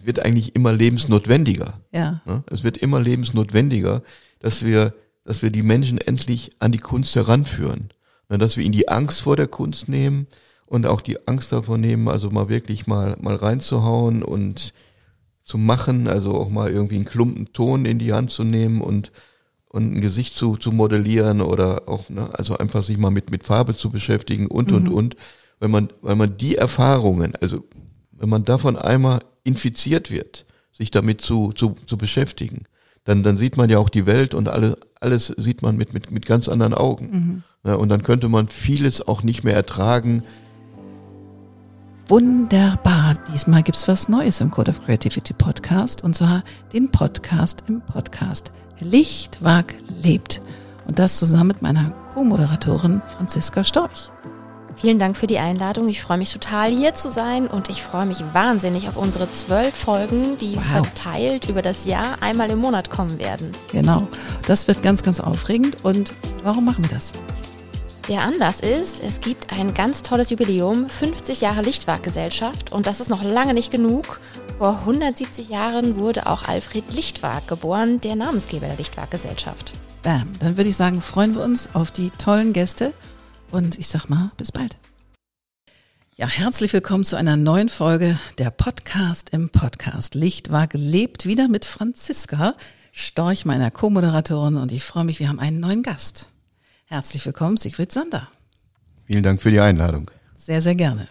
es wird eigentlich immer lebensnotwendiger. Ja. Ne? Es wird immer lebensnotwendiger, dass wir, dass wir die Menschen endlich an die Kunst heranführen. Ne? Dass wir ihnen die Angst vor der Kunst nehmen und auch die Angst davor nehmen, also mal wirklich mal, mal reinzuhauen und zu machen, also auch mal irgendwie einen Klumpen Ton in die Hand zu nehmen und, und ein Gesicht zu, zu modellieren oder auch, ne, also einfach sich mal mit, mit Farbe zu beschäftigen und, und, und. Wenn man, weil man die Erfahrungen, also wenn man davon einmal infiziert wird, sich damit zu, zu, zu beschäftigen, dann, dann sieht man ja auch die Welt und alle, alles sieht man mit, mit, mit ganz anderen Augen. Ja, und dann könnte man vieles auch nicht mehr ertragen. Wunderbar. Diesmal gibt's was Neues im Code of Creativity Podcast und zwar den Podcast im Podcast. Lichtwag lebt. Und das zusammen mit meiner Co-Moderatorin Franziska Storch. Vielen Dank für die Einladung. Ich freue mich total hier zu sein und ich freue mich wahnsinnig auf unsere zwölf Folgen, die Wow. verteilt über das Jahr einmal im Monat kommen werden. Genau. Das wird ganz, ganz aufregend. Und warum machen wir das? Der Anlass ist, es gibt ein ganz tolles Jubiläum, 50 Jahre Lichtwag-Gesellschaft und das ist noch lange nicht genug. Vor 170 Jahren wurde auch Alfred Lichtwag geboren, der Namensgeber der Lichtwag-Gesellschaft. Bam. Dann würde ich sagen, freuen wir uns auf die tollen Gäste. Und ich sag mal, bis bald. Ja, herzlich willkommen zu einer neuen Folge der Podcast im Podcast. Lichtwag lebt wieder mit Franziska Storch, meiner Co-Moderatorin. Und ich freue mich, wir haben einen neuen Gast. Herzlich willkommen, Sigrid Sander. Vielen Dank für die Einladung. Sehr, sehr gerne.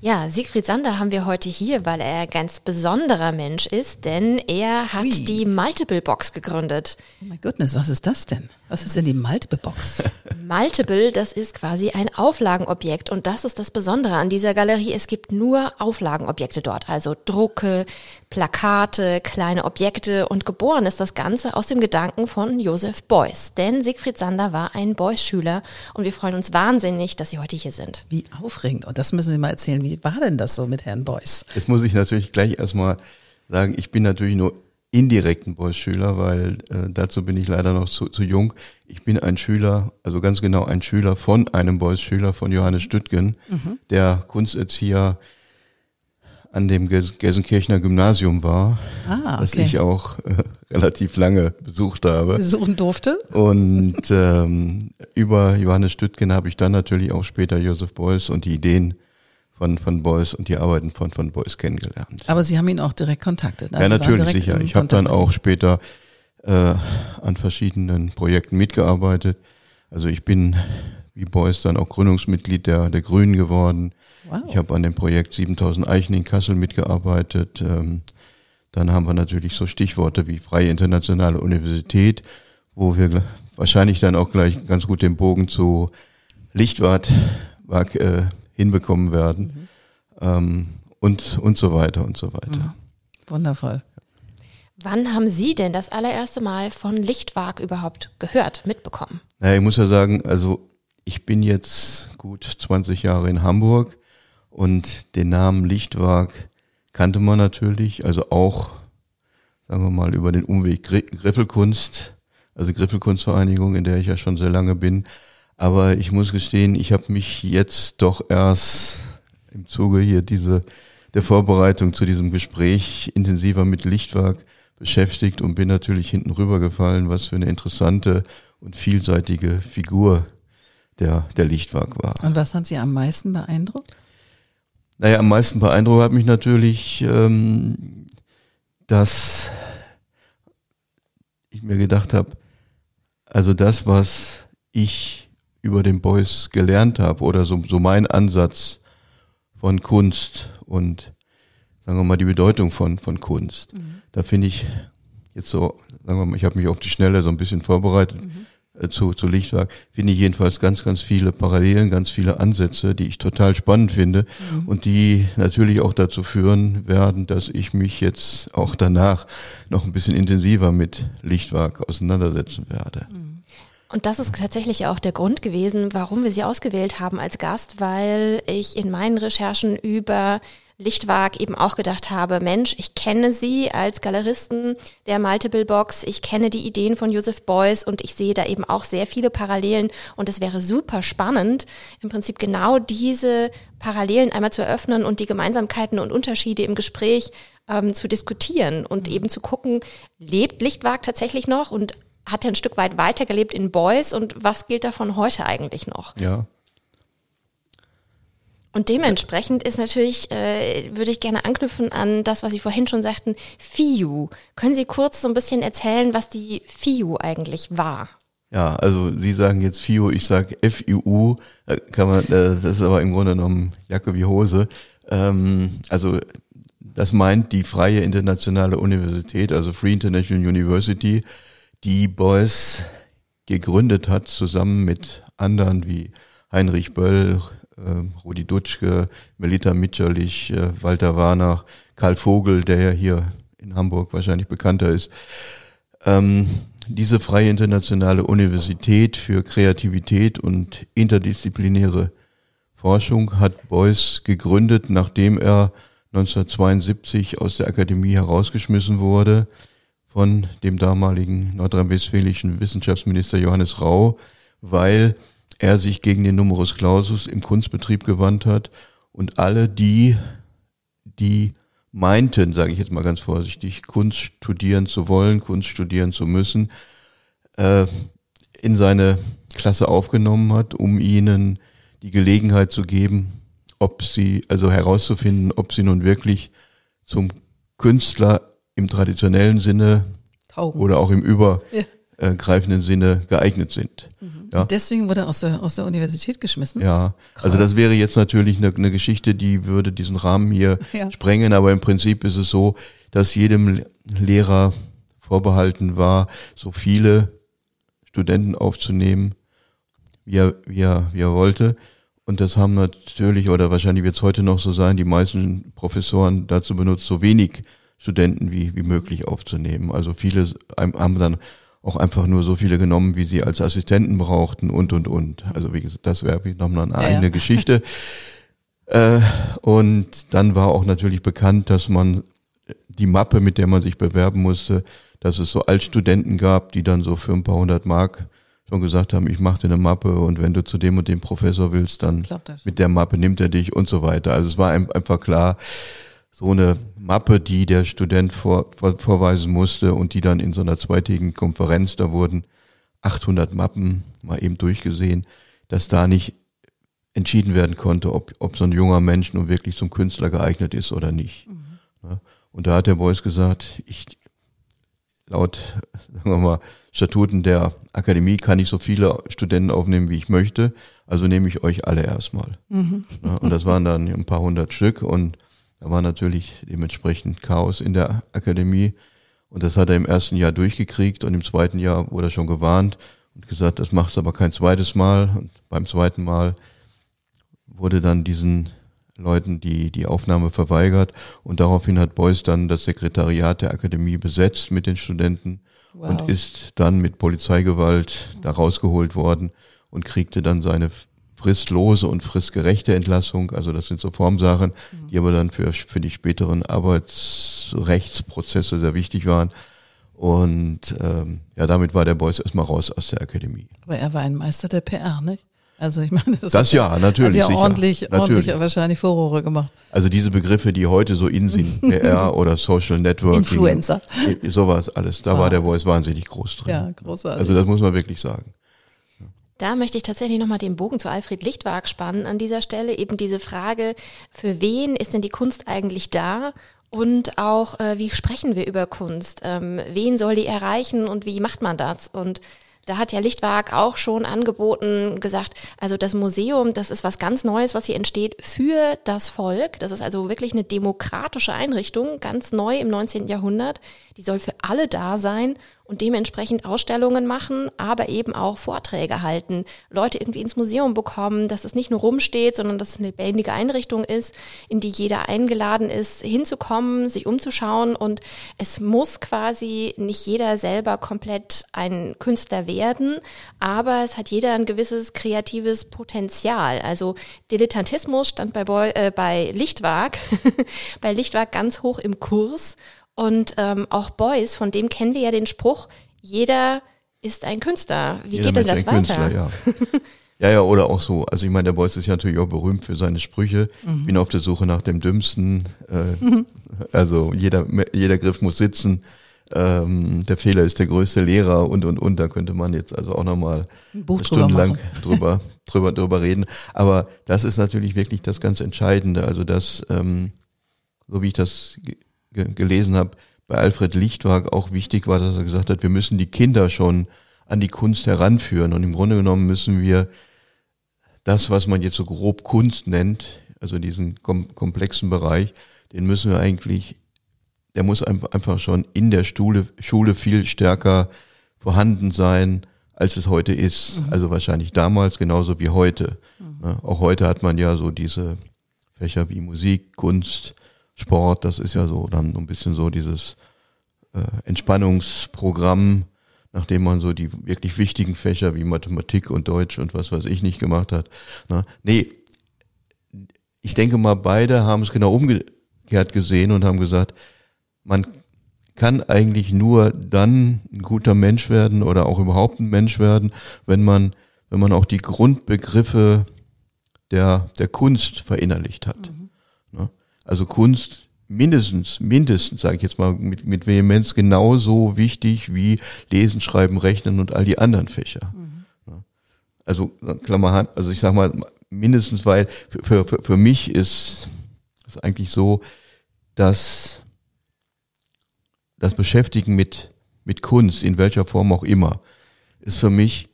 Ja, Siegfried Sander haben wir heute hier, weil er ein ganz besonderer Mensch ist, denn er hat Ui. die Multiple Box gegründet. Oh my goodness, was ist das denn? Was ist denn die Multiple-Box? Multiple, das ist quasi ein Auflagenobjekt und das ist das Besondere an dieser Galerie. Es gibt nur Auflagenobjekte dort, also Drucke, Plakate, kleine Objekte und geboren ist das Ganze aus dem Gedanken von Josef Beuys. Denn Siegfried Sander war ein Beuys-Schüler und wir freuen uns wahnsinnig, dass Sie heute hier sind. Wie aufregend. Und das müssen Sie mal erzählen. Wie war denn das so mit Herrn Beuys? Jetzt muss ich natürlich gleich erstmal sagen, ich bin natürlich nur indirekten Beuys-Schüler, weil äh, dazu bin ich leider noch zu, zu jung. Ich bin ein Schüler, also ganz genau ein Schüler von einem Beuys-Schüler, von Johannes Stüttgen, der Kunsterzieher an dem Gels Gelsenkirchener Gymnasium war, Ah, das okay. ich auch äh, relativ lange besucht habe. besuchen durfte? Und ähm, über Johannes Stüttgen habe ich dann natürlich auch später Josef Beuys und die Ideen von, von Beuys und die Arbeiten von, von Beuys kennengelernt. Aber Sie haben ihn auch direkt kontaktet. Also ja, natürlich sicher. Ich habe dann auch später äh, an verschiedenen Projekten mitgearbeitet. Also ich bin wie Beuys dann auch Gründungsmitglied der, der Grünen geworden. Wow. Ich habe an dem Projekt 7000 Eichen in Kassel mitgearbeitet. Ähm, dann haben wir natürlich so Stichworte wie Freie Internationale Universität, wo wir wahrscheinlich dann auch gleich ganz gut den Bogen zu Lichtwart äh, hinbekommen werden. Ähm, und, und so weiter und so weiter. Wundervoll. Wann haben Sie denn das allererste Mal von Lichtwag überhaupt gehört, mitbekommen? Naja, ich muss ja sagen, also ich bin jetzt gut 20 Jahre in Hamburg und den Namen Lichtwag kannte man natürlich, also auch, sagen wir mal, über den Umweg Gri Griffelkunst, also Griffelkunstvereinigung, in der ich ja schon sehr lange bin. Aber ich muss gestehen, ich habe mich jetzt doch erst im Zuge hier diese der Vorbereitung zu diesem Gespräch intensiver mit Lichtwag beschäftigt und bin natürlich hinten rübergefallen, was für eine interessante und vielseitige Figur der, der Lichtwag war. Und was hat Sie am meisten beeindruckt? Naja, am meisten beeindruckt hat mich natürlich, ähm, dass ich mir gedacht habe, also das, was ich über den Beuys gelernt habe oder so, so mein Ansatz von Kunst und sagen wir mal die Bedeutung von, von Kunst, da finde ich jetzt so, sagen wir mal, ich habe mich auf die Schnelle so ein bisschen vorbereitet. Äh, zu, zu Lichtwerk, finde ich jedenfalls ganz, ganz viele Parallelen, ganz viele Ansätze, die ich total spannend finde und die natürlich auch dazu führen werden, dass ich mich jetzt auch danach noch ein bisschen intensiver mit Lichtwerk auseinandersetzen werde. Und das ist tatsächlich auch der Grund gewesen, warum wir sie ausgewählt haben als Gast, weil ich in meinen Recherchen über Lichtwag eben auch gedacht habe, Mensch, ich kenne Sie als Galeristen der Multiple Box, ich kenne die Ideen von Joseph Beuys und ich sehe da eben auch sehr viele Parallelen und es wäre super spannend, im Prinzip genau diese Parallelen einmal zu eröffnen und die Gemeinsamkeiten und Unterschiede im Gespräch ähm, zu diskutieren und mhm. eben zu gucken, lebt Lichtwag tatsächlich noch und hat er ein Stück weit weitergelebt in Boys und was gilt davon heute eigentlich noch? Ja. Und dementsprechend ist natürlich, äh, würde ich gerne anknüpfen an das, was Sie vorhin schon sagten, FIU. Können Sie kurz so ein bisschen erzählen, was die FIU eigentlich war? Ja, also Sie sagen jetzt FIU, ich sage FIU, kann man, äh, das ist aber im Grunde genommen Jacke wie Hose. Ähm, also das meint die Freie Internationale Universität, also Free International University, die Beuys gegründet hat, zusammen mit anderen wie Heinrich Böll, äh, Rudi Dutschke, Melita Mitscherlich, äh, Walter Warnach, Karl Vogel, der ja hier in Hamburg wahrscheinlich bekannter ist. Ähm, diese freie internationale Universität für Kreativität und interdisziplinäre Forschung hat Beuys gegründet, nachdem er 1972 aus der Akademie herausgeschmissen wurde von dem damaligen nordrhein-westfälischen Wissenschaftsminister Johannes Rau, weil er sich gegen den Numerus Clausus im Kunstbetrieb gewandt hat und alle die, die meinten, sage ich jetzt mal ganz vorsichtig, Kunst studieren zu wollen, Kunst studieren zu müssen, äh, in seine Klasse aufgenommen hat, um ihnen die Gelegenheit zu geben, ob sie, also herauszufinden, ob sie nun wirklich zum Künstler im traditionellen Sinne Taugen. oder auch im übergreifenden ja. Sinne geeignet sind. Mhm. Ja. deswegen wurde er aus der, aus der Universität geschmissen? Ja, Krass. also das wäre jetzt natürlich eine, eine, Geschichte, die würde diesen Rahmen hier ja. sprengen, aber im Prinzip ist es so, dass jedem Lehrer vorbehalten war, so viele Studenten aufzunehmen, wie er, wie er, wie er wollte. Und das haben natürlich, oder wahrscheinlich wird es heute noch so sein, die meisten Professoren dazu benutzt, so wenig Studenten wie, wie möglich aufzunehmen. Also viele haben dann auch einfach nur so viele genommen, wie sie als Assistenten brauchten und, und, und. Also wie gesagt, das wäre nochmal eine ja, eigene ja. Geschichte. Äh, und dann war auch natürlich bekannt, dass man die Mappe, mit der man sich bewerben musste, dass es so Altstudenten gab, die dann so für ein paar hundert Mark schon gesagt haben, ich mache dir eine Mappe und wenn du zu dem und dem Professor willst, dann mit der Mappe nimmt er dich und so weiter. Also es war einfach klar, so eine Mappe, die der Student vor, vor, vorweisen musste und die dann in so einer zweitägigen Konferenz, da wurden 800 Mappen mal eben durchgesehen, dass da nicht entschieden werden konnte, ob, ob so ein junger Mensch nun wirklich zum Künstler geeignet ist oder nicht. Mhm. Und da hat der Beuys gesagt, ich, laut, sagen wir mal, Statuten der Akademie kann ich so viele Studenten aufnehmen, wie ich möchte. Also nehme ich euch alle erstmal. Mhm. Ja, und das waren dann ein paar hundert Stück und da war natürlich dementsprechend Chaos in der Akademie. Und das hat er im ersten Jahr durchgekriegt und im zweiten Jahr wurde er schon gewarnt und gesagt, das macht es aber kein zweites Mal. Und beim zweiten Mal wurde dann diesen Leuten die, die Aufnahme verweigert und daraufhin hat Beuys dann das Sekretariat der Akademie besetzt mit den Studenten wow. und ist dann mit Polizeigewalt da rausgeholt worden und kriegte dann seine fristlose und fristgerechte Entlassung. Also das sind so Formsachen, mhm. die aber dann für, für die späteren Arbeitsrechtsprozesse sehr wichtig waren. Und ähm, ja, damit war der Beuys erstmal raus aus der Akademie. Aber er war ein Meister der PR, nicht? Also ich meine, das, das ja, natürlich. Hat ja ordentlich, sicher, ordentlich wahrscheinlich Furore gemacht. Also diese Begriffe, die heute so in sind, PR oder Social Networking. Influencer. Sowas alles. Da wow. war der Voice wahnsinnig groß drin. Ja, großartig. Also das muss man wirklich sagen. Da möchte ich tatsächlich nochmal den Bogen zu Alfred Lichtwag spannen an dieser Stelle. Eben diese Frage, für wen ist denn die Kunst eigentlich da? Und auch, äh, wie sprechen wir über Kunst? Ähm, wen soll die erreichen und wie macht man das? Und da hat ja Lichtwag auch schon angeboten, gesagt, also das Museum, das ist was ganz Neues, was hier entsteht für das Volk. Das ist also wirklich eine demokratische Einrichtung, ganz neu im 19. Jahrhundert. Die soll für alle da sein und dementsprechend Ausstellungen machen, aber eben auch Vorträge halten, Leute irgendwie ins Museum bekommen, dass es nicht nur rumsteht, sondern dass es eine lebendige Einrichtung ist, in die jeder eingeladen ist, hinzukommen, sich umzuschauen und es muss quasi nicht jeder selber komplett ein Künstler werden, aber es hat jeder ein gewisses kreatives Potenzial. Also Dilettantismus stand bei, Boy, äh, bei Lichtwag, bei Lichtwag ganz hoch im Kurs und ähm, auch Beuys, von dem kennen wir ja den Spruch, jeder ist ein Künstler. Wie jeder geht denn das weiter? Künstler, ja. Ja, ja, oder auch so. Also ich meine, der Beuys ist ja natürlich auch berühmt für seine Sprüche. Mhm. Bin auf der Suche nach dem Dümmsten. Äh, mhm. Also jeder, jeder Griff muss sitzen. Ähm, der Fehler ist der größte Lehrer und und und. Da könnte man jetzt also auch nochmal stundenlang drüber, drüber, drüber reden. Aber das ist natürlich wirklich das ganz Entscheidende. Also das, ähm, so wie ich das gelesen habe, bei Alfred Lichtwag auch wichtig war, dass er gesagt hat, wir müssen die Kinder schon an die Kunst heranführen. Und im Grunde genommen müssen wir das, was man jetzt so grob Kunst nennt, also diesen kom komplexen Bereich, den müssen wir eigentlich, der muss einfach schon in der Schule, Schule viel stärker vorhanden sein, als es heute ist. Mhm. Also wahrscheinlich damals genauso wie heute. Mhm. Ne? Auch heute hat man ja so diese Fächer wie Musik, Kunst, Sport, das ist ja so dann so ein bisschen so dieses äh, Entspannungsprogramm, nachdem man so die wirklich wichtigen Fächer wie Mathematik und Deutsch und was weiß ich nicht gemacht hat. Na, nee, ich denke mal, beide haben es genau umgekehrt gesehen und haben gesagt, man kann eigentlich nur dann ein guter Mensch werden oder auch überhaupt ein Mensch werden, wenn man, wenn man auch die Grundbegriffe der, der Kunst verinnerlicht hat. Mhm. Also Kunst mindestens, mindestens, sage ich jetzt mal mit, mit Vehemenz, genauso wichtig wie Lesen, Schreiben, Rechnen und all die anderen Fächer. Mhm. Also Klammer, also ich sag mal mindestens, weil für, für, für mich ist es eigentlich so, dass das Beschäftigen mit, mit Kunst, in welcher Form auch immer, ist für mich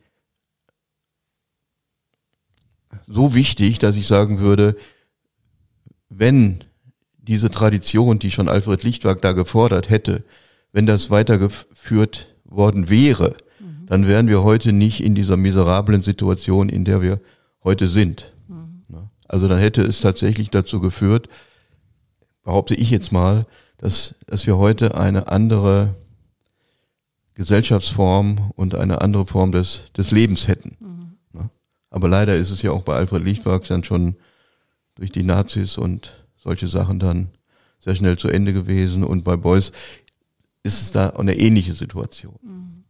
so wichtig, dass ich sagen würde, wenn diese Tradition, die schon Alfred Lichtwag da gefordert hätte, wenn das weitergeführt worden wäre, mhm. dann wären wir heute nicht in dieser miserablen Situation, in der wir heute sind. Mhm. Also dann hätte es tatsächlich dazu geführt, behaupte ich jetzt mal, dass, dass wir heute eine andere Gesellschaftsform und eine andere Form des, des Lebens hätten. Mhm. Aber leider ist es ja auch bei Alfred Lichtwag dann schon durch die Nazis und solche Sachen dann sehr schnell zu Ende gewesen. Und bei Beuys ist es da eine ähnliche Situation. Mhm.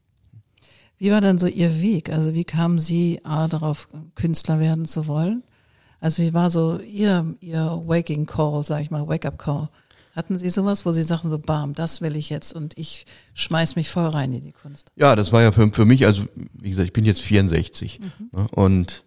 Wie war dann so Ihr Weg? Also wie kamen Sie A, darauf, Künstler werden zu wollen? Also wie war so Ihr, Ihr Waking Call, sag ich mal, Wake-up Call? Hatten Sie sowas, wo Sie sagten so, bam, das will ich jetzt und ich schmeiß mich voll rein in die Kunst? Ja, das war ja für, für mich, also wie gesagt, ich bin jetzt 64 mhm. ne, und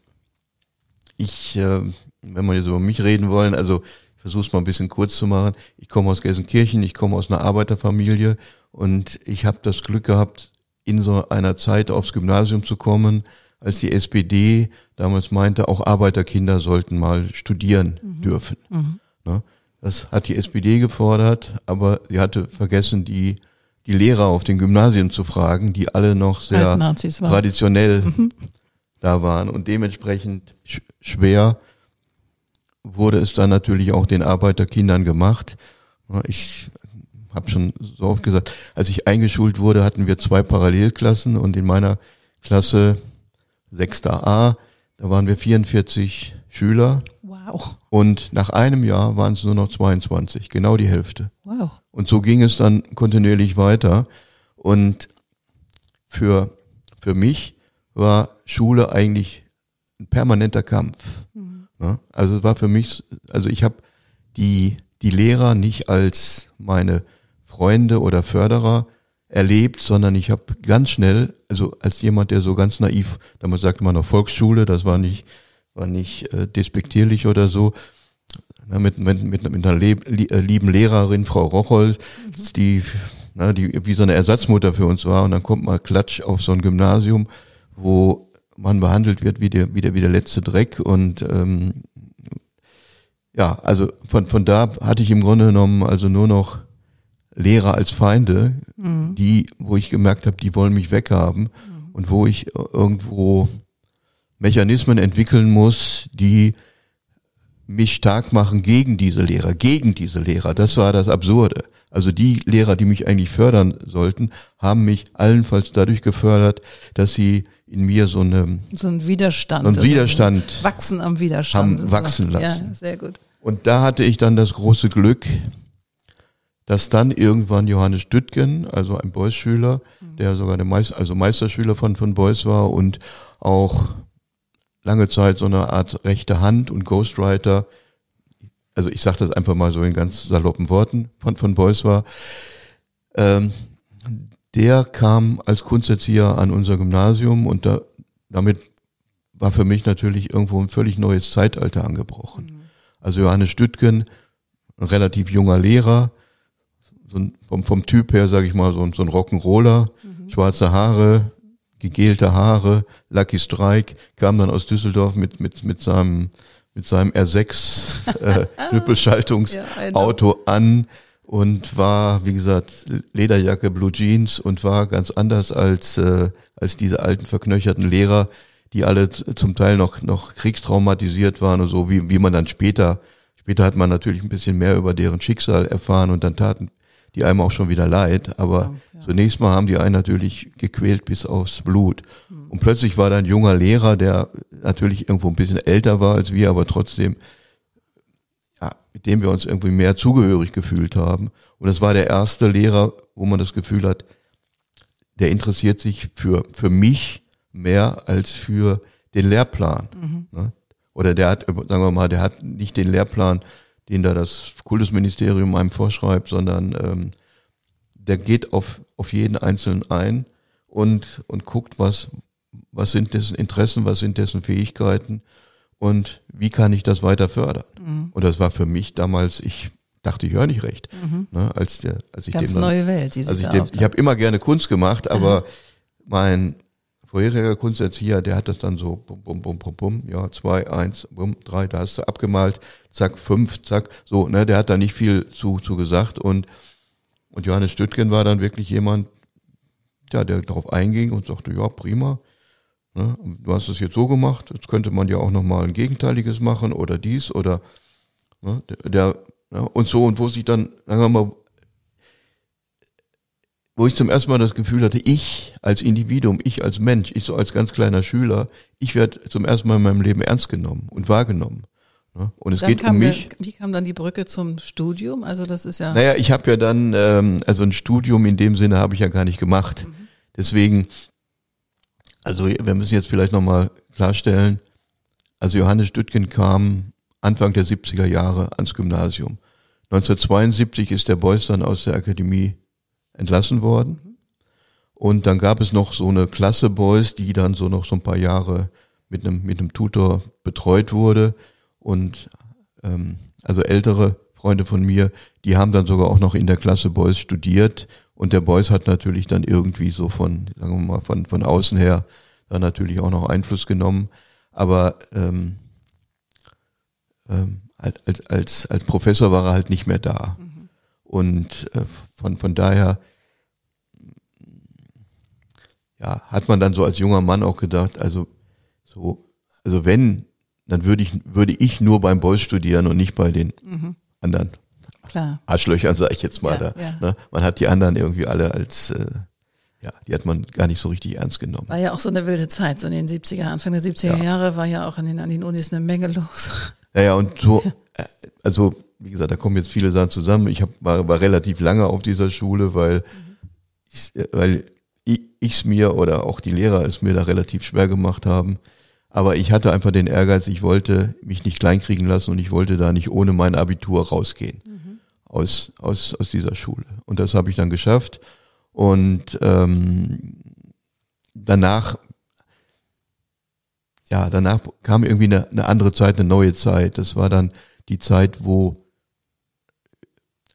ich, äh, wenn wir jetzt über mich reden wollen, also versuche es mal ein bisschen kurz zu machen. Ich komme aus Gelsenkirchen, ich komme aus einer Arbeiterfamilie und ich habe das Glück gehabt, in so einer Zeit aufs Gymnasium zu kommen, als die SPD damals meinte, auch Arbeiterkinder sollten mal studieren mhm. dürfen. Mhm. Ne? Das hat die SPD gefordert, aber sie hatte vergessen, die, die Lehrer auf den Gymnasien zu fragen, die alle noch sehr traditionell mhm. da waren und dementsprechend schwer wurde es dann natürlich auch den Arbeiterkindern gemacht. Ich habe schon so oft gesagt, als ich eingeschult wurde, hatten wir zwei Parallelklassen und in meiner Klasse 6. A, da waren wir 44 Schüler. Wow. Und nach einem Jahr waren es nur noch 22, genau die Hälfte. Wow. Und so ging es dann kontinuierlich weiter. Und für, für mich war Schule eigentlich ein permanenter Kampf. Ne? Also es war für mich, also ich habe die, die Lehrer nicht als meine Freunde oder Förderer erlebt, sondern ich habe ganz schnell, also als jemand, der so ganz naiv, damals sagte man noch Volksschule, das war nicht, war nicht äh, despektierlich oder so, na, mit, mit, mit, mit einer Leb, äh, lieben Lehrerin, Frau Rocholl, mhm. die, na, die wie so eine Ersatzmutter für uns war und dann kommt mal Klatsch auf so ein Gymnasium, wo man behandelt wird wie der, wie der, wie der letzte Dreck und ähm, ja, also von, von da hatte ich im Grunde genommen also nur noch Lehrer als Feinde, mhm. die, wo ich gemerkt habe, die wollen mich weghaben mhm. und wo ich irgendwo Mechanismen entwickeln muss, die mich stark machen gegen diese Lehrer, gegen diese Lehrer. Das war das Absurde. Also die Lehrer, die mich eigentlich fördern sollten, haben mich allenfalls dadurch gefördert, dass sie in mir so eine so ein Widerstand, so ein Widerstand also wachsen am Widerstand haben wachsen lassen. Ja, sehr gut. Und da hatte ich dann das große Glück, dass dann irgendwann Johannes Düttgen, also ein Beuys-Schüler, mhm. der sogar der Meister, also Meisterschüler von von Beuys war und auch lange Zeit so eine Art rechte Hand und Ghostwriter. Also ich sage das einfach mal so in ganz saloppen Worten von, von Beuys war. Ähm, der kam als Kunsterzieher an unser Gymnasium und da, damit war für mich natürlich irgendwo ein völlig neues Zeitalter angebrochen. Mhm. Also Johannes Stüttgen, ein relativ junger Lehrer, so ein, vom, vom Typ her, sage ich mal, so, ein so ein Rock'n'Roller, mhm. schwarze Haare, gegelte Haare, Lucky Strike, kam dann aus Düsseldorf mit, mit, mit seinem, mit seinem R6 äh, Knüppelschaltungsauto ja, an und war, wie gesagt, Lederjacke, Blue Jeans und war ganz anders als, äh, als diese alten verknöcherten Lehrer, die alle zum Teil noch, noch kriegstraumatisiert waren und so, wie, wie man dann später, später hat man natürlich ein bisschen mehr über deren Schicksal erfahren und dann taten die einem auch schon wieder leid. Aber ja, ja. zunächst mal haben die einen natürlich gequält bis aufs Blut. Mhm. Und plötzlich war da ein junger Lehrer, der natürlich irgendwo ein bisschen älter war als wir, aber trotzdem, mit dem wir uns irgendwie mehr zugehörig gefühlt haben. Und das war der erste Lehrer, wo man das Gefühl hat, der interessiert sich für, für mich mehr als für den Lehrplan. Mhm. Ne? Oder der hat, sagen wir mal, der hat nicht den Lehrplan, den da das Kultusministerium einem vorschreibt, sondern ähm, der geht auf, auf jeden Einzelnen ein und, und guckt, was, was sind dessen Interessen, was sind dessen Fähigkeiten und wie kann ich das weiter fördern. Mhm. Und das war für mich damals, ich dachte, ich höre nicht recht. Mhm. Ne, als der, als ich Ganz dem dann, neue Welt. Die also ich, dem, ich habe immer gerne Kunst gemacht, aber mhm. mein vorheriger Kunsterzieher, der hat das dann so bum, bum, bum, bum, bum, ja, zwei, eins, bum, drei, da hast du abgemalt, zack, fünf, zack, so, ne, der hat da nicht viel zu, zu gesagt und, und Johannes Stüttgen war dann wirklich jemand, ja, der darauf einging und sagte, ja, prima, ne, du hast es jetzt so gemacht, jetzt könnte man ja auch nochmal ein Gegenteiliges machen oder dies oder, ne, der, der ja, und so, und wo sich dann, sagen wir mal, wo ich zum ersten Mal das Gefühl hatte, ich als Individuum, ich als Mensch, ich so als ganz kleiner Schüler, ich werde zum ersten Mal in meinem Leben ernst genommen und wahrgenommen. Und es geht um mich. Der, wie kam dann die Brücke zum Studium? Also das ist ja. Naja, ich habe ja dann, ähm, also ein Studium in dem Sinne habe ich ja gar nicht gemacht. Mhm. Deswegen, also wir müssen jetzt vielleicht nochmal klarstellen, also Johannes Stüttgen kam Anfang der 70er Jahre ans Gymnasium. 1972 ist der Beuys dann aus der Akademie entlassen worden. Und dann gab es noch so eine Klasse Boys, die dann so noch so ein paar Jahre mit einem, mit einem Tutor betreut wurde. Und ähm, also ältere Freunde von mir, die haben dann sogar auch noch in der Klasse Boys studiert. Und der Boys hat natürlich dann irgendwie so von, sagen wir mal, von, von außen her dann natürlich auch noch Einfluss genommen. Aber ähm, ähm, als, als, als Professor war er halt nicht mehr da. Mhm. Und äh, von, von daher ja, hat man dann so als junger Mann auch gedacht, also so, also wenn, dann würde ich, würde ich nur beim Boys studieren und nicht bei den mhm. anderen Klar. Arschlöchern, sage ich jetzt mal. Ja, da, ja. Ne? Man hat die anderen irgendwie alle als äh, ja, die hat man gar nicht so richtig ernst genommen. War ja auch so eine wilde Zeit, so in den 70er, Anfang der 70er ja. Jahre war ja auch an den, an den Unis eine Menge los. Naja, und so, äh, also wie gesagt, da kommen jetzt viele Sachen zusammen. Ich hab, war, war relativ lange auf dieser Schule, weil ich, weil ich es mir oder auch die Lehrer es mir da relativ schwer gemacht haben. Aber ich hatte einfach den Ehrgeiz, ich wollte mich nicht kleinkriegen lassen und ich wollte da nicht ohne mein Abitur rausgehen mhm. Aus, aus, aus dieser Schule. Und das habe ich dann geschafft. Und ähm, danach, ja, danach kam irgendwie eine, eine andere Zeit, eine neue Zeit. Das war dann die Zeit, wo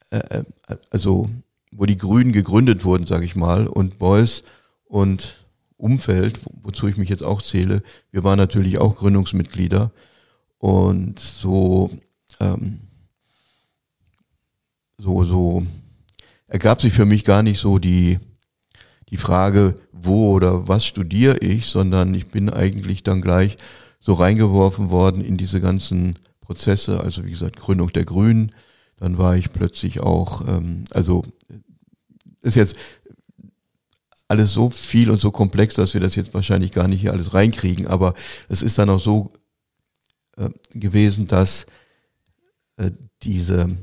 äh, äh, also wo die Grünen gegründet wurden, sage ich mal, und Beuys und Umfeld, wozu ich mich jetzt auch zähle, wir waren natürlich auch Gründungsmitglieder und so ähm, so so ergab sich für mich gar nicht so die die Frage, wo oder was studiere ich, sondern ich bin eigentlich dann gleich so reingeworfen worden in diese ganzen Prozesse, also wie gesagt Gründung der Grünen, dann war ich plötzlich auch, ähm, also ist jetzt alles so viel und so komplex, dass wir das jetzt wahrscheinlich gar nicht hier alles reinkriegen, aber es ist dann auch so äh, gewesen, dass äh, diese,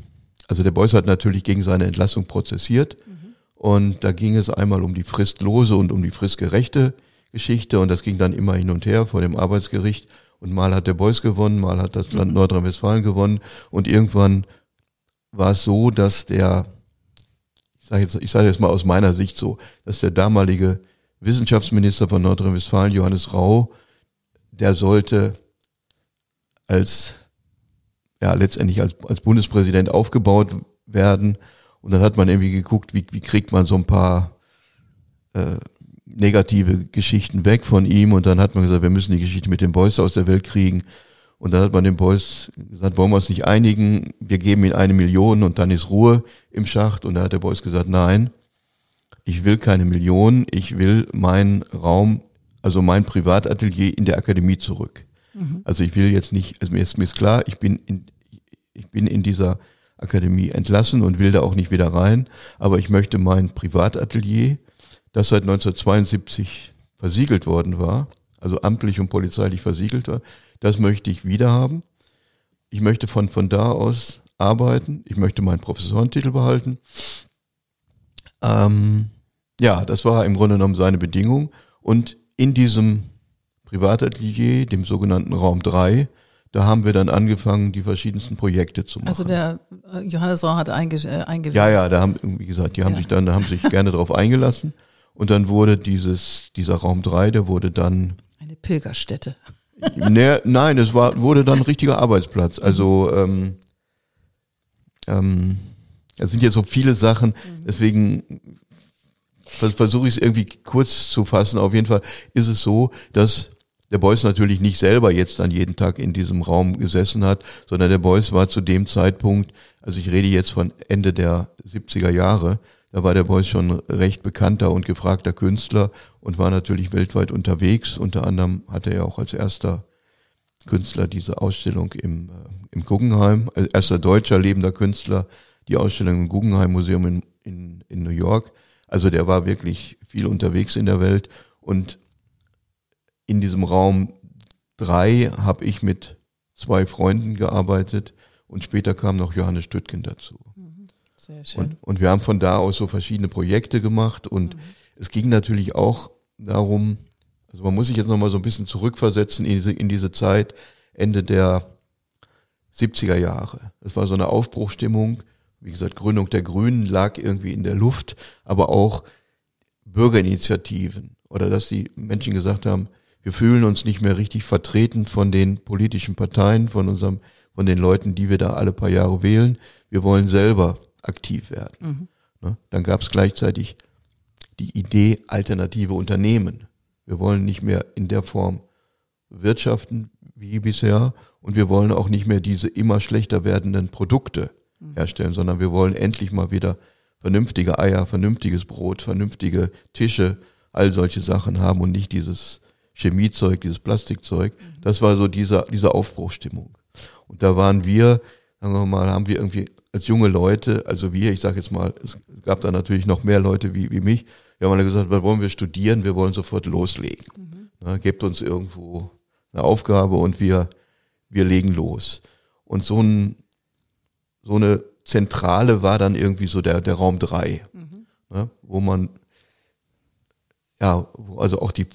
also der Beuys hat natürlich gegen seine Entlassung prozessiert mhm. und da ging es einmal um die fristlose und um die fristgerechte Geschichte und das ging dann immer hin und her vor dem Arbeitsgericht Und mal hat der Beuys gewonnen, mal hat das Land Nordrhein-Westfalen gewonnen. Und irgendwann war es so, dass der, ich sage jetzt, ich sage jetzt mal aus meiner Sicht so, dass der damalige Wissenschaftsminister von Nordrhein-Westfalen, Johannes Rau, der sollte als ja letztendlich als, als Bundespräsident aufgebaut werden. Und dann hat man irgendwie geguckt, wie, wie kriegt man so ein paar äh, negative Geschichten weg von ihm. Und dann hat man gesagt, wir müssen die Geschichte mit den Boys aus der Welt kriegen. Und dann hat man den Boys gesagt, wollen wir uns nicht einigen? Wir geben ihnen eine Million und dann ist Ruhe im Schacht. Und da hat der Boys gesagt, nein, ich will keine Million, ich will meinen Raum, also mein Privatatelier in der Akademie zurück. Mhm. Also ich will jetzt nicht, also mir ist, mir ist klar, ich bin in, ich bin in dieser Akademie entlassen und will da auch nicht wieder rein, aber ich möchte mein Privatatelier, das seit 1972 versiegelt worden war, also amtlich und polizeilich versiegelt war, das möchte ich wieder haben. Ich möchte von, von da aus arbeiten. Ich möchte meinen Professorentitel behalten. Ähm, ja, das war im Grunde genommen seine Bedingung. Und in diesem Privatatelier, dem sogenannten Raum 3, da haben wir dann angefangen, die verschiedensten Projekte zu machen. Also der äh, Johannes Rau hat einge äh, eingewählt. Ja, ja, da haben, wie gesagt, die haben ja. sich dann, da haben sich gerne darauf eingelassen. Und dann wurde dieses, dieser Raum 3, der wurde dann. Eine Pilgerstätte. Ne, nein, es war, wurde dann ein richtiger Arbeitsplatz. Also, ähm, ähm, es sind jetzt so viele Sachen, mhm. deswegen versuche ich es irgendwie kurz zu fassen. Auf jeden Fall ist es so, dass der Beuys natürlich nicht selber jetzt dann jeden Tag in diesem Raum gesessen hat, sondern der Beuys war zu dem Zeitpunkt, also ich rede jetzt von Ende der 70er Jahre, da war der Beuys schon recht bekannter und gefragter Künstler und war natürlich weltweit unterwegs. Unter anderem hatte er auch als erster Künstler diese Ausstellung im, äh, im Guggenheim, als erster deutscher lebender Künstler, die Ausstellung im Guggenheim Museum in, in, in New York. Also der war wirklich viel unterwegs in der Welt und in diesem Raum drei habe ich mit zwei Freunden gearbeitet und später kam noch Johannes Stüttgen dazu. Mhm. Sehr schön. Und, und wir haben von da aus so verschiedene Projekte gemacht und mhm. es ging natürlich auch darum, also man muss sich jetzt nochmal so ein bisschen zurückversetzen in diese, in diese Zeit, Ende der 70er Jahre. Es war so eine Aufbruchstimmung wie gesagt, Gründung der Grünen lag irgendwie in der Luft, aber auch Bürgerinitiativen oder dass die Menschen gesagt haben, wir fühlen uns nicht mehr richtig vertreten von den politischen Parteien, von unserem, von den Leuten, die wir da alle paar Jahre wählen. Wir wollen selber aktiv werden. Mhm. Ne? Dann gab es gleichzeitig die Idee alternative Unternehmen. Wir wollen nicht mehr in der Form wirtschaften wie bisher und wir wollen auch nicht mehr diese immer schlechter werdenden Produkte herstellen, sondern wir wollen endlich mal wieder vernünftige Eier, vernünftiges Brot, vernünftige Tische, all solche Sachen haben und nicht dieses Chemiezeug, dieses Plastikzeug. Das war so dieser, diese Aufbruchstimmung. Und da waren wir, sagen wir mal, haben wir irgendwie als junge Leute, also wir, ich sage jetzt mal, es gab da natürlich noch mehr Leute wie, wie mich, wir haben alle gesagt, was wollen wir studieren? Wir wollen sofort loslegen. Mhm. Na, gebt uns irgendwo eine Aufgabe und wir, wir legen los. Und so ein, so eine Zentrale war dann irgendwie so der, der Raum drei, mhm. ne, wo man, ja, also auch die,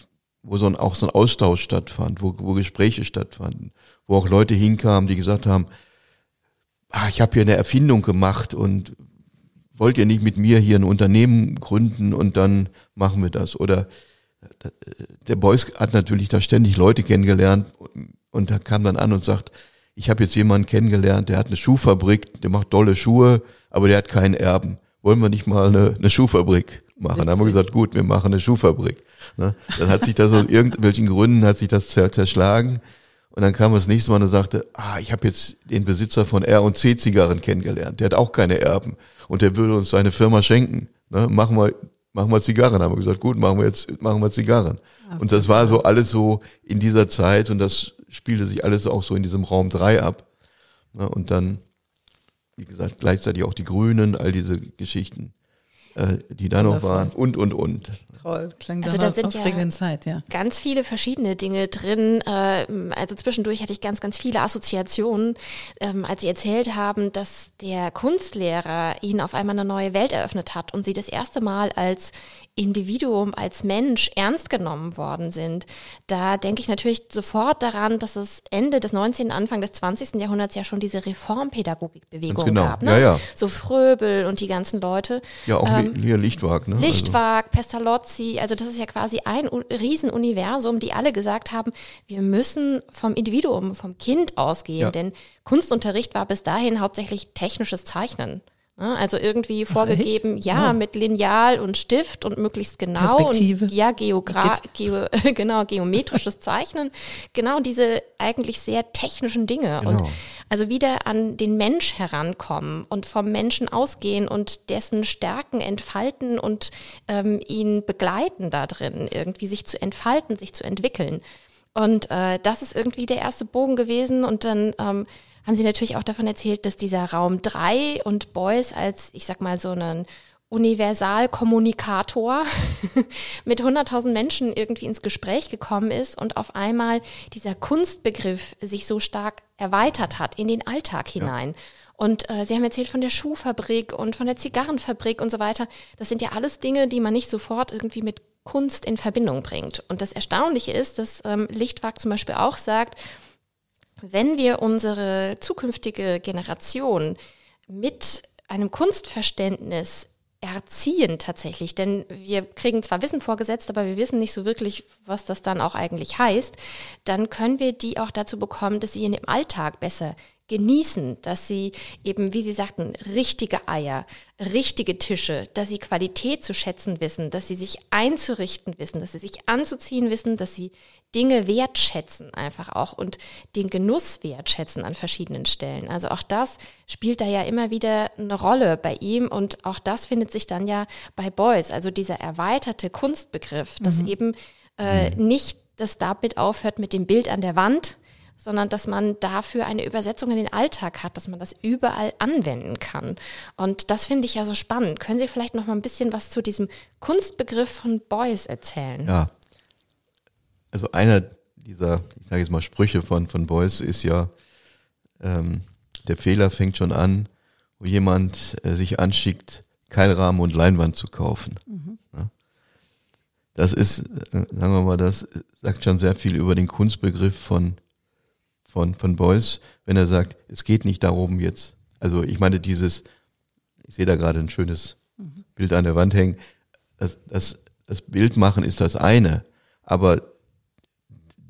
wo so ein, auch so ein Austausch stattfand, wo, wo Gespräche stattfanden, wo auch Leute hinkamen, die gesagt haben, ah, ich habe hier eine Erfindung gemacht und wollt ihr nicht mit mir hier ein Unternehmen gründen und dann machen wir das? Oder äh, der Beuys hat natürlich da ständig Leute kennengelernt und, und da kam dann an und sagt, ich habe jetzt jemanden kennengelernt, der hat eine Schuhfabrik, der macht dolle Schuhe, aber der hat keinen Erben. Wollen wir nicht mal eine, eine Schuhfabrik machen? Dann haben wir gesagt, gut, wir machen eine Schuhfabrik. Ne? Dann hat sich das aus irgendwelchen Gründen hat sich das zerschlagen. Und dann kam das nächste Mal und sagte, ah, ich habe jetzt den Besitzer von R und C Zigarren kennengelernt. Der hat auch keine Erben und der würde uns seine Firma schenken. Ne? Machen wir machen wir Zigarren. Haben wir gesagt, gut, machen wir jetzt machen wir Zigarren. Okay. Und das war so alles so in dieser Zeit und das spielte sich alles auch so in diesem Raum 3 ab. Ne, und dann, wie gesagt, gleichzeitig auch die Grünen, all diese Geschichten. Äh, die da noch waren und, und, und. Toll, klang Also da sind aufregenden ja- Zeit, ja. ganz viele verschiedene Dinge drin. Ähm, Also zwischendurch hatte ich ganz, ganz viele Assoziationen, ähm, als Sie erzählt haben, dass der Kunstlehrer Ihnen auf einmal eine neue Welt eröffnet hat und Sie das erste Mal als Individuum, als Mensch ernst genommen worden sind. Da denke ich natürlich sofort daran, dass es Ende des 19., Anfang des 20. Jahrhunderts ja schon diese Reformpädagogikbewegung genau. gab. Ne? Ja, ja. So Fröbel und die ganzen Leute. Ja, auch Ähm, hier Lichtwag, ne? Lichtwag, Pestalozzi, also das ist ja quasi ein Riesenuniversum, die alle gesagt haben, wir müssen vom Individuum, vom Kind ausgehen, Ja. denn Kunstunterricht war bis dahin hauptsächlich technisches Zeichnen. Ne? Also irgendwie vorgegeben, ja, Ja. mit Lineal und Stift und möglichst genau Perspektive. und ja, Geogra Geo genau, geometrisches Zeichnen, genau diese eigentlich sehr technischen Dinge und Genau. also wieder an den Mensch herankommen und vom Menschen ausgehen und dessen Stärken entfalten und ähm, ihn begleiten da drin, irgendwie sich zu entfalten, sich zu entwickeln. Und äh, das ist irgendwie der erste Bogen gewesen. Und dann ähm, haben sie natürlich auch davon erzählt, dass dieser Raum 3 und Beuys als, ich sag mal, so einen Universalkommunikator mit 100.000 Menschen irgendwie ins Gespräch gekommen ist und auf einmal dieser Kunstbegriff sich so stark erweitert hat in den Alltag hinein. Und äh, Sie haben erzählt von der Schuhfabrik und von der Zigarrenfabrik und so weiter. Das sind ja alles Dinge, die man nicht sofort irgendwie mit Kunst in Verbindung bringt. Und das Erstaunliche ist, dass ähm, Lichtwag zum Beispiel auch sagt, wenn wir unsere zukünftige Generation mit einem Kunstverständnis erziehen tatsächlich, denn wir kriegen zwar Wissen vorgesetzt, aber wir wissen nicht so wirklich, was das dann auch eigentlich heißt, dann können wir die auch dazu bekommen, dass sie in dem Alltag besser genießen, dass sie eben, wie Sie sagten, richtige Eier, richtige Tische, dass sie Qualität zu schätzen wissen, dass sie sich einzurichten wissen, dass sie sich anzuziehen wissen, dass sie Dinge wertschätzen einfach auch und den Genuss wertschätzen an verschiedenen Stellen. Also auch das spielt da ja immer wieder eine Rolle bei ihm und auch das findet sich dann ja bei Beuys, also dieser erweiterte Kunstbegriff, dass eben äh, nicht das damit aufhört mit dem Bild an der Wand, sondern dass man dafür eine Übersetzung in den Alltag hat, dass man das überall anwenden kann. Und das finde ich ja so spannend. Können Sie vielleicht noch mal ein bisschen was zu diesem Kunstbegriff von Beuys erzählen? Ja. Also einer dieser, ich sage jetzt mal Sprüche von, von Beuys ist ja, ähm, der Fehler fängt schon an, wo jemand äh, sich anschickt, Keilrahmen und Leinwand zu kaufen. Ja. Das ist, äh, sagen wir mal, das sagt schon sehr viel über den Kunstbegriff von, von, von Beuys, wenn er sagt, es geht nicht darum jetzt, also ich meine dieses, ich sehe da gerade ein schönes Bild an der Wand hängen, das, das, das Bild machen ist das eine, aber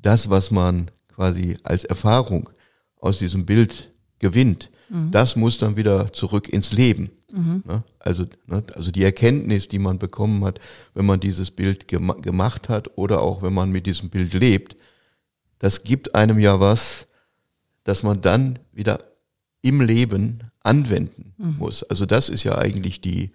das, was man quasi als Erfahrung aus diesem Bild gewinnt, das muss dann wieder zurück ins Leben. Ne? Also, ne? also die Erkenntnis, die man bekommen hat, wenn man dieses Bild gema gemacht hat oder auch wenn man mit diesem Bild lebt, das gibt einem ja was, dass man dann wieder im Leben anwenden muss. Also das ist ja eigentlich die,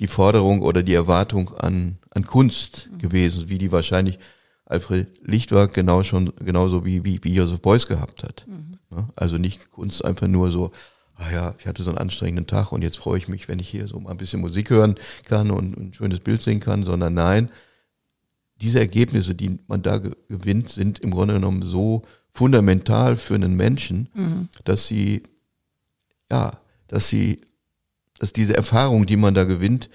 die Forderung oder die Erwartung an, an Kunst gewesen, wie die wahrscheinlich Alfred Lichtwag genau schon, genauso wie, wie, wie Joseph Beuys gehabt hat. Ne? Also nicht Kunst einfach nur so, ah ja, ich hatte so einen anstrengenden Tag und jetzt freue ich mich, wenn ich hier so mal ein bisschen Musik hören kann und ein schönes Bild sehen kann, sondern nein, diese Ergebnisse, die man da ge- gewinnt, sind im Grunde genommen so fundamental für einen Menschen, dass sie, ja, dass sie, dass diese Erfahrung, die man da gewinnt,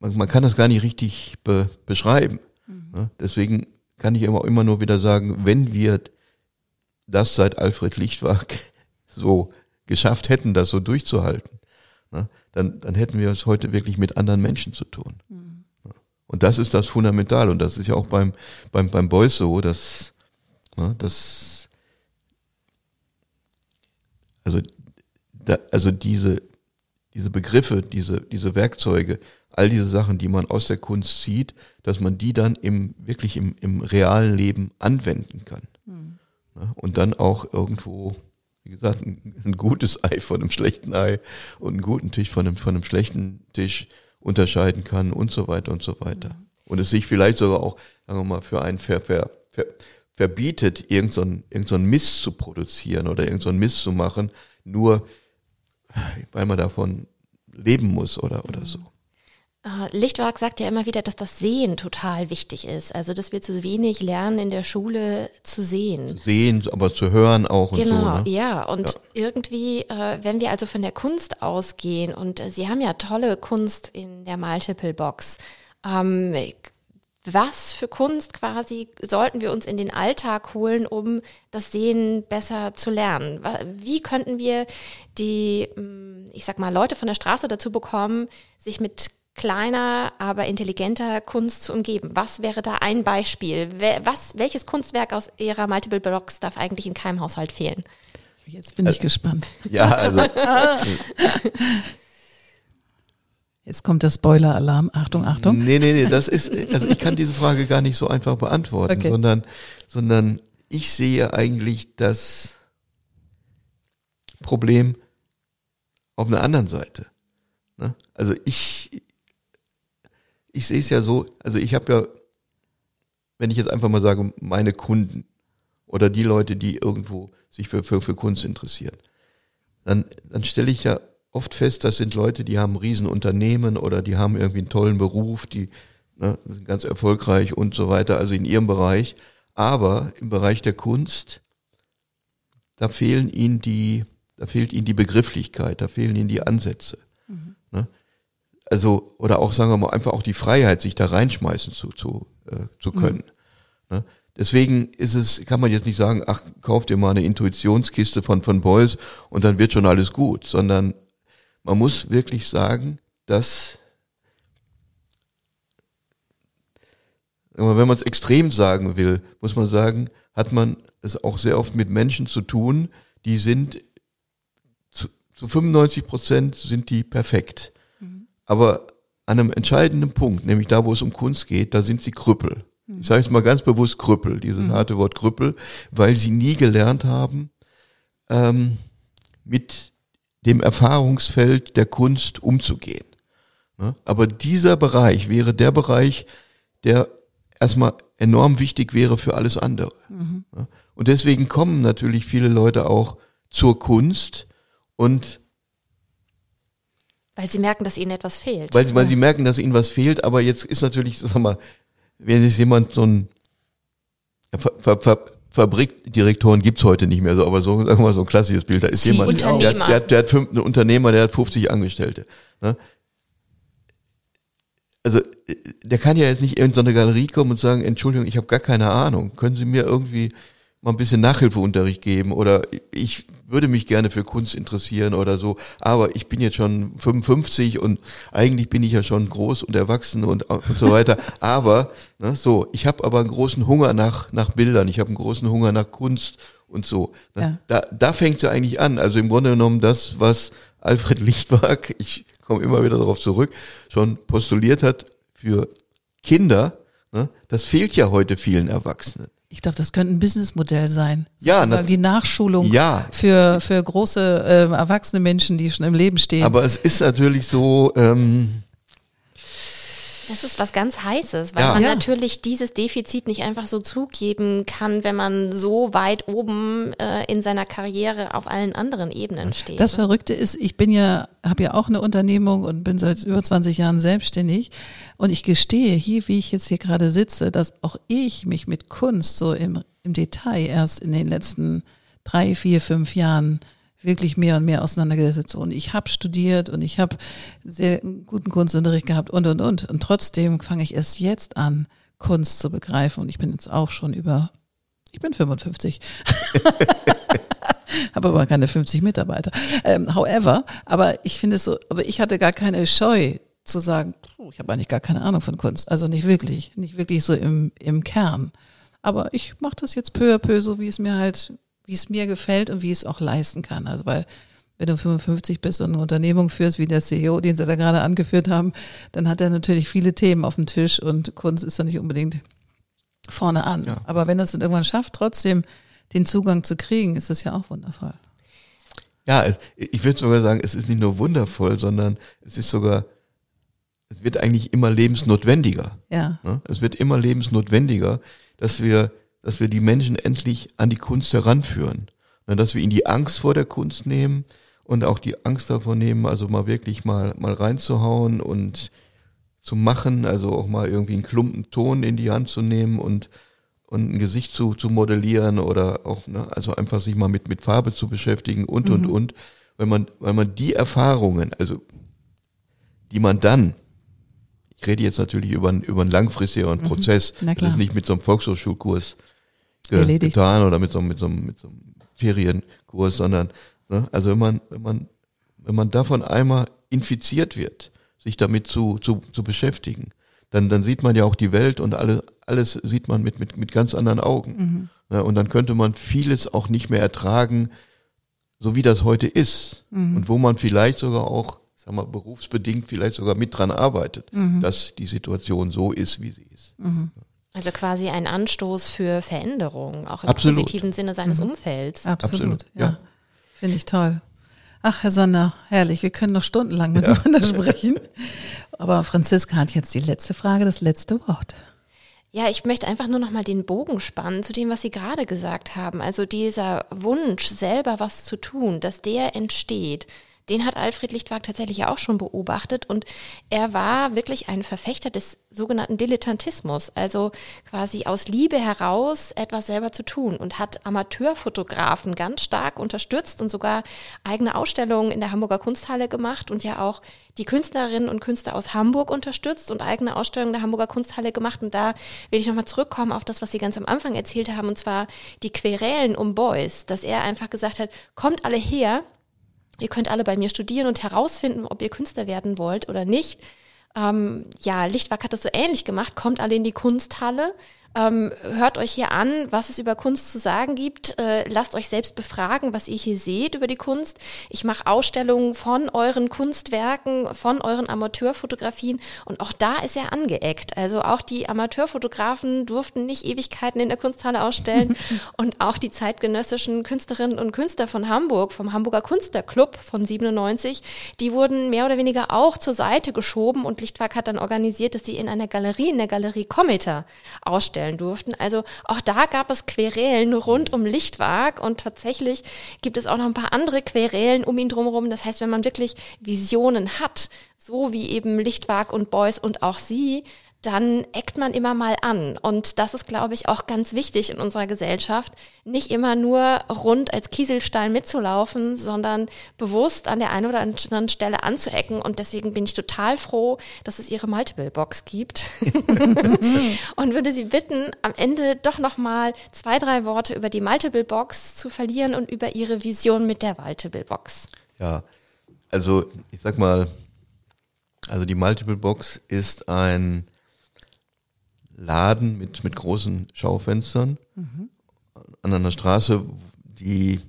man, man kann das gar nicht richtig be, beschreiben. Ne? Deswegen kann ich immer, immer nur wieder sagen, wenn wir das seit Alfred Lichtwag so geschafft hätten, das so durchzuhalten, ne, dann, dann hätten wir es heute wirklich mit anderen Menschen zu tun. Ne? Und das ist das Fundamental. Und das ist ja auch beim, beim, beim Beuys so, dass, ne, dass also, da, also diese, diese Begriffe, diese, diese Werkzeuge, all diese Sachen, die man aus der Kunst sieht, dass man die dann im, wirklich im, im realen Leben anwenden kann. Ne? Und dann auch irgendwo, wie gesagt, ein, ein gutes Ei von einem schlechten Ei und einen guten Tisch von einem, von einem schlechten Tisch unterscheiden kann und so weiter und so weiter. Und es sich vielleicht sogar auch, sagen wir mal, für einen ver, ver, ver, verbietet, irgendein so ein- irgend so ein Mist zu produzieren oder irgendein so ein Mist zu machen, nur weil man davon leben muss oder, oder so. Äh, Lichtwag sagt ja immer wieder, dass das Sehen total wichtig ist. Also, dass wir zu wenig lernen, in der Schule zu sehen. Zu sehen, aber zu hören auch und genau, so. Ne? ja. Und ja. irgendwie, äh, wenn wir also von der Kunst ausgehen, und äh, Sie haben ja tolle Kunst in der Multiple Box, ähm, was für Kunst quasi sollten wir uns in den Alltag holen, um das Sehen besser zu lernen? Wie könnten wir die, hm, ich sag mal, Leute von der Straße dazu bekommen, sich mit kleiner, aber intelligenter Kunst zu umgeben. Was wäre da ein Beispiel? Was, welches Kunstwerk aus Ihrer Multiple Blocks darf eigentlich in keinem Haushalt fehlen? Jetzt bin ich äh, gespannt. Ja, also. Jetzt kommt der Spoiler-Alarm. Achtung, Achtung. Nee, nee, nee, das ist, also ich kann diese Frage gar nicht so einfach beantworten, okay. sondern, sondern ich sehe eigentlich das Problem auf einer anderen Seite. Ne? Also ich, ich sehe es ja so, also ich habe ja, wenn ich jetzt einfach mal sage, meine Kunden oder die Leute, die irgendwo sich für, für, für Kunst interessieren, dann, dann stelle ich ja oft fest, das sind Leute, die haben Riesenunternehmen oder die haben irgendwie einen tollen Beruf, die ne, sind ganz erfolgreich und so weiter, also in ihrem Bereich. Aber im Bereich der Kunst, da fehlen ihnen die, da fehlt ihnen die Begrifflichkeit, da fehlen ihnen die Ansätze. Mhm. Ne? also oder auch sagen wir mal einfach auch die Freiheit, sich da reinschmeißen zu zu äh, zu mhm. können. Mhm. Ne? Deswegen ist es, kann man jetzt nicht sagen, ach, kauf dir mal eine Intuitionskiste von von Beuys und dann wird schon alles gut, sondern man muss wirklich sagen, dass wenn man es extrem sagen will, muss man sagen, hat man es auch sehr oft mit Menschen zu tun, die sind zu, zu 95 Prozent sind die perfekt. Aber an einem entscheidenden Punkt, nämlich da, wo es um Kunst geht, da sind sie Krüppel. Mhm. Ich sage jetzt mal ganz bewusst Krüppel, dieses mhm. harte Wort Krüppel, weil sie nie gelernt haben, ähm, mit dem Erfahrungsfeld der Kunst umzugehen. Ne? Aber dieser Bereich wäre der Bereich, der erstmal enorm wichtig wäre für alles andere. Mhm. Ne? Und deswegen kommen natürlich viele Leute auch zur Kunst und weil sie merken, dass ihnen etwas fehlt. Weil, weil sie merken, dass ihnen was fehlt, aber jetzt ist natürlich, sag mal, wenn jetzt jemand so ein Ver, Ver, Ver, Fabrikdirektoren gibt's heute nicht mehr so, aber so, sagen wir mal, so ein klassisches Bild, da ist sie jemand, der, der, der, der hat fünf, ein Unternehmer, der hat 50 Angestellte. Ne? Also der kann ja jetzt nicht in so eine Galerie kommen und sagen, Entschuldigung, ich habe gar keine Ahnung. Können Sie mir irgendwie mal ein bisschen Nachhilfeunterricht geben oder ich würde mich gerne für Kunst interessieren oder so, aber ich bin jetzt schon 55 und eigentlich bin ich ja schon groß und erwachsen und, und so weiter. aber ne, so, ich habe aber einen großen Hunger nach nach Bildern, ich habe einen großen Hunger nach Kunst und so. Ne? Ja. Da da fängt es ja eigentlich an. Also im Grunde genommen das, was Alfred Lichtwag, ich komme immer wieder darauf zurück, schon postuliert hat für Kinder, ne, das fehlt ja heute vielen Erwachsenen. Ich glaube, das könnte ein Businessmodell sein. Ja, na, die Nachschulung ja. für, für große äh, erwachsene Menschen, die schon im Leben stehen. Aber es ist natürlich so, ähm, das ist was ganz Heißes, weil ja. man ja. natürlich dieses Defizit nicht einfach so zugeben kann, wenn man so weit oben äh, in seiner Karriere auf allen anderen Ebenen steht. Das Verrückte ist, ich bin ja, habe ja auch eine Unternehmung und bin seit über 20 Jahren selbstständig und ich gestehe hier, wie ich jetzt hier gerade sitze, dass auch ich mich mit Kunst so im, im Detail erst in den letzten drei, vier, fünf Jahren wirklich mehr und mehr auseinandergesetzt. Und ich habe studiert und ich habe sehr guten Kunstunterricht gehabt und, und, und. Und trotzdem fange ich erst jetzt an, Kunst zu begreifen. Und ich bin jetzt auch schon über, ich bin 55. habe aber keine 50 Mitarbeiter. Ähm, however, aber ich finde es so, aber ich hatte gar keine Scheu zu sagen, ich habe eigentlich gar keine Ahnung von Kunst. Also nicht wirklich, nicht wirklich so im, im Kern. Aber ich mache das jetzt peu à peu, so wie es mir halt wie es mir gefällt und wie ich es auch leisten kann. Also weil wenn du 55 bist und eine Unternehmung führst, wie der CEO, den sie da gerade angeführt haben, dann hat er natürlich viele Themen auf dem Tisch und Kunst ist da nicht unbedingt vorne an. Ja. Aber wenn er es dann irgendwann schafft, trotzdem den Zugang zu kriegen, ist das ja auch wundervoll. Ja, es, ich würde sogar sagen, es ist nicht nur wundervoll, sondern es ist sogar, es wird eigentlich immer lebensnotwendiger. Ja. Ne? Es wird immer lebensnotwendiger, dass wir dass wir die Menschen endlich an die Kunst heranführen. Dass wir ihnen die Angst vor der Kunst nehmen und auch die Angst davor nehmen, also mal wirklich mal, mal reinzuhauen und zu machen, also auch mal irgendwie einen Klumpen Ton in die Hand zu nehmen und, und ein Gesicht zu, zu modellieren oder auch, ne, also einfach sich mal mit, mit Farbe zu beschäftigen und, mhm. und, und. Weil man, weil man die Erfahrungen, also, die man dann, ich rede jetzt natürlich über, einen, über einen langfristigeren mhm. Prozess, das ist nicht mit so einem Volkshochschulkurs ge getan oder mit so, mit so, mit so einem Ferienkurs, sondern, ne, also wenn man, wenn man, wenn man davon einmal infiziert wird, sich damit zu, zu, zu beschäftigen, dann, dann sieht man ja auch die Welt und alle, alles sieht man mit, mit, mit ganz anderen Augen. Mhm. Ja, und dann könnte man vieles auch nicht mehr ertragen, so wie das heute ist. Mhm. Und wo man vielleicht sogar auch, sag mal, berufsbedingt vielleicht sogar mit dran arbeitet, mhm. dass die Situation so ist, wie sie ist. Mhm. Also quasi ein Anstoß für Veränderung, auch im Absolut. positiven Sinne seines mhm. Umfelds. Absolut, Absolut ja. ja. Finde ich toll. Ach, Herr Sonder, herrlich. Wir können noch stundenlang miteinander ja. sprechen. Aber Franziska hat jetzt die letzte Frage, das letzte Wort. Ja, ich möchte einfach nur noch mal den Bogen spannen zu dem, was Sie gerade gesagt haben. Also dieser Wunsch, selber was zu tun, dass der entsteht den hat Alfred Lichtwag tatsächlich auch schon beobachtet und er war wirklich ein Verfechter des sogenannten Dilettantismus, also quasi aus Liebe heraus etwas selber zu tun und hat Amateurfotografen ganz stark unterstützt und sogar eigene Ausstellungen in der Hamburger Kunsthalle gemacht und ja auch die Künstlerinnen und Künstler aus Hamburg unterstützt und eigene Ausstellungen der Hamburger Kunsthalle gemacht. Und da will ich nochmal zurückkommen auf das, was Sie ganz am Anfang erzählt haben, und zwar die Querelen um Beuys, dass er einfach gesagt hat, kommt alle her, Ihr könnt alle bei mir studieren und herausfinden, ob ihr Künstler werden wollt oder nicht. Ähm, ja, Lichtwag hat das so ähnlich gemacht. Kommt alle in die Kunsthalle, ähm, hört euch hier an, was es über Kunst zu sagen gibt. Äh, lasst euch selbst befragen, was ihr hier seht über die Kunst. Ich mache Ausstellungen von euren Kunstwerken, von euren Amateurfotografien und auch da ist er angeeckt. Also auch die Amateurfotografen durften nicht Ewigkeiten in der Kunsthalle ausstellen und auch die zeitgenössischen Künstlerinnen und Künstler von Hamburg, vom Hamburger Künstlerclub von 97, die wurden mehr oder weniger auch zur Seite geschoben und Lichtwerk hat dann organisiert, dass sie in einer Galerie, in der Galerie Cometer ausstellen stellen durften. Also auch da gab es Querelen rund um Lichtwag und tatsächlich gibt es auch noch ein paar andere Querelen um ihn drumherum. Das heißt, wenn man wirklich Visionen hat, so wie eben Lichtwag und Beuys und auch sie, dann eckt man immer mal an. Und das ist, glaube ich, auch ganz wichtig in unserer Gesellschaft, nicht immer nur rund als Kieselstein mitzulaufen, sondern bewusst an der einen oder anderen Stelle anzuecken. Und deswegen bin ich total froh, dass es Ihre Multiple Box gibt. und würde Sie bitten, am Ende doch nochmal zwei, drei Worte über die Multiple Box zu verlieren und über Ihre Vision mit der Multiple Box. Ja, also ich sag mal, also die Multiple Box ist ein Laden mit, mit großen Schaufenstern mhm. an einer Straße, die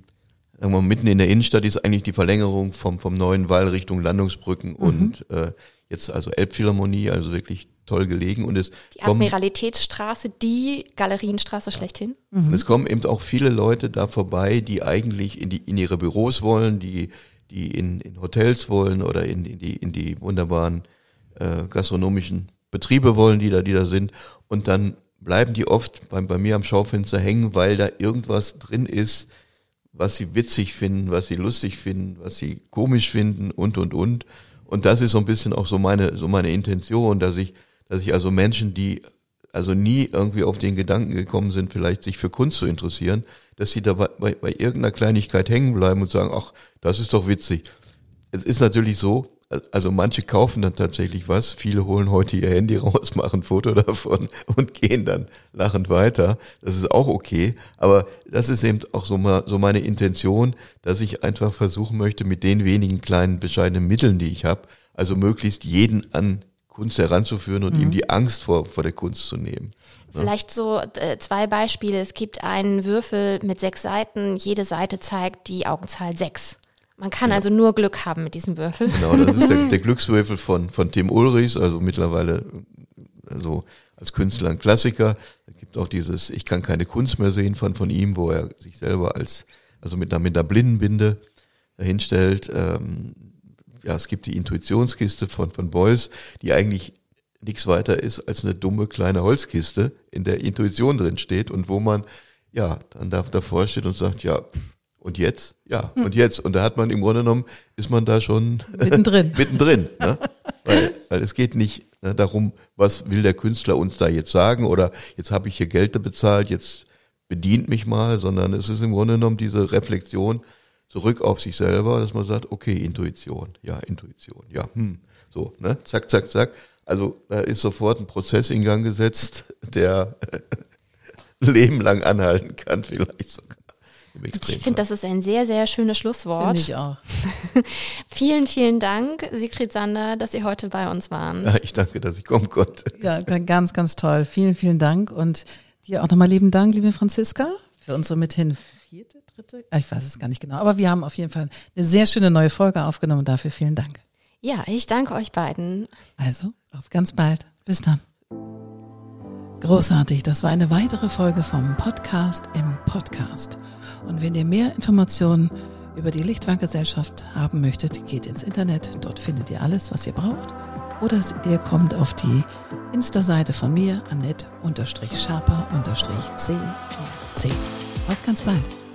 sagen mitten in der Innenstadt ist eigentlich die Verlängerung vom, vom neuen Wall Richtung Landungsbrücken mhm. und äh, jetzt also Elbphilharmonie, also wirklich toll gelegen und es die Admiralitätsstraße, die Galerienstraße schlechthin. Mhm. Und es kommen eben auch viele Leute da vorbei, die eigentlich in die in ihre Büros wollen, die die in, in Hotels wollen oder in, in die in die wunderbaren äh, gastronomischen Betriebe wollen, die da, die da sind. Und dann bleiben die oft bei, bei mir am Schaufenster hängen, weil da irgendwas drin ist, was sie witzig finden, was sie lustig finden, was sie komisch finden und, und, und. Und das ist so ein bisschen auch so meine, so meine Intention, dass ich, dass ich also Menschen, die also nie irgendwie auf den Gedanken gekommen sind, vielleicht sich für Kunst zu interessieren, dass sie da bei, bei, bei irgendeiner Kleinigkeit hängen bleiben und sagen, ach, das ist doch witzig. Es ist natürlich so, also manche kaufen dann tatsächlich was, viele holen heute ihr Handy raus, machen ein Foto davon und gehen dann lachend weiter. Das ist auch okay, aber das ist eben auch so, mal, so meine Intention, dass ich einfach versuchen möchte, mit den wenigen kleinen bescheidenen Mitteln, die ich habe, also möglichst jeden an Kunst heranzuführen und mhm. ihm die Angst vor, vor der Kunst zu nehmen. Vielleicht so äh, zwei Beispiele. Es gibt einen Würfel mit sechs Seiten. Jede Seite zeigt die Augenzahl sechs. Man kann ja. also nur Glück haben mit diesem Würfel. Genau, das ist der, der Glückswürfel von, von Tim Ulrichs, also mittlerweile also als Künstler ein Klassiker. Es gibt auch dieses Ich kann keine Kunst mehr sehen von, von ihm, wo er sich selber als, also mit einer, mit einer Blindenbinde dahinstellt. Ähm, ja, es gibt die Intuitionskiste von, von Beuys, die eigentlich nichts weiter ist als eine dumme kleine Holzkiste, in der Intuition drin steht und wo man ja dann da, davor steht und sagt, ja, pff, Und jetzt? Ja, hm. und jetzt? Und da hat man im Grunde genommen, ist man da schon mittendrin. mittendrin. Ne? Weil, weil es geht nicht ne, darum, was will der Künstler uns da jetzt sagen oder jetzt habe ich hier Geld bezahlt, jetzt bedient mich mal, sondern es ist im Grunde genommen diese Reflexion zurück auf sich selber, dass man sagt, okay, Intuition, ja, Intuition, ja, hm, so, ne, zack, zack, zack. Also da ist sofort ein Prozess in Gang gesetzt, der Leben lang anhalten kann, vielleicht sogar. Ich finde, das ist ein sehr, sehr schönes Schlusswort. Finde ich auch. vielen, vielen Dank, Sigrid Sander, dass Sie heute bei uns waren. Ja, ich danke, dass ich kommen konnte. Ja, ganz, ganz toll. Vielen, vielen Dank. Und dir auch nochmal lieben Dank, liebe Franziska, für unsere mithin vierte, dritte, ah, ich weiß es gar nicht genau, aber wir haben auf jeden Fall eine sehr schöne neue Folge aufgenommen. Dafür vielen Dank. Ja, ich danke euch beiden. Also, auf ganz bald. Bis dann. Großartig, das war eine weitere Folge vom Podcast im Podcast. Und wenn ihr mehr Informationen über die Lichtwanggesellschaft haben möchtet, geht ins Internet. Dort findet ihr alles, was ihr braucht. Oder ihr kommt auf die Insta-Seite von mir, Annette-Schaper-C. Auf ganz bald.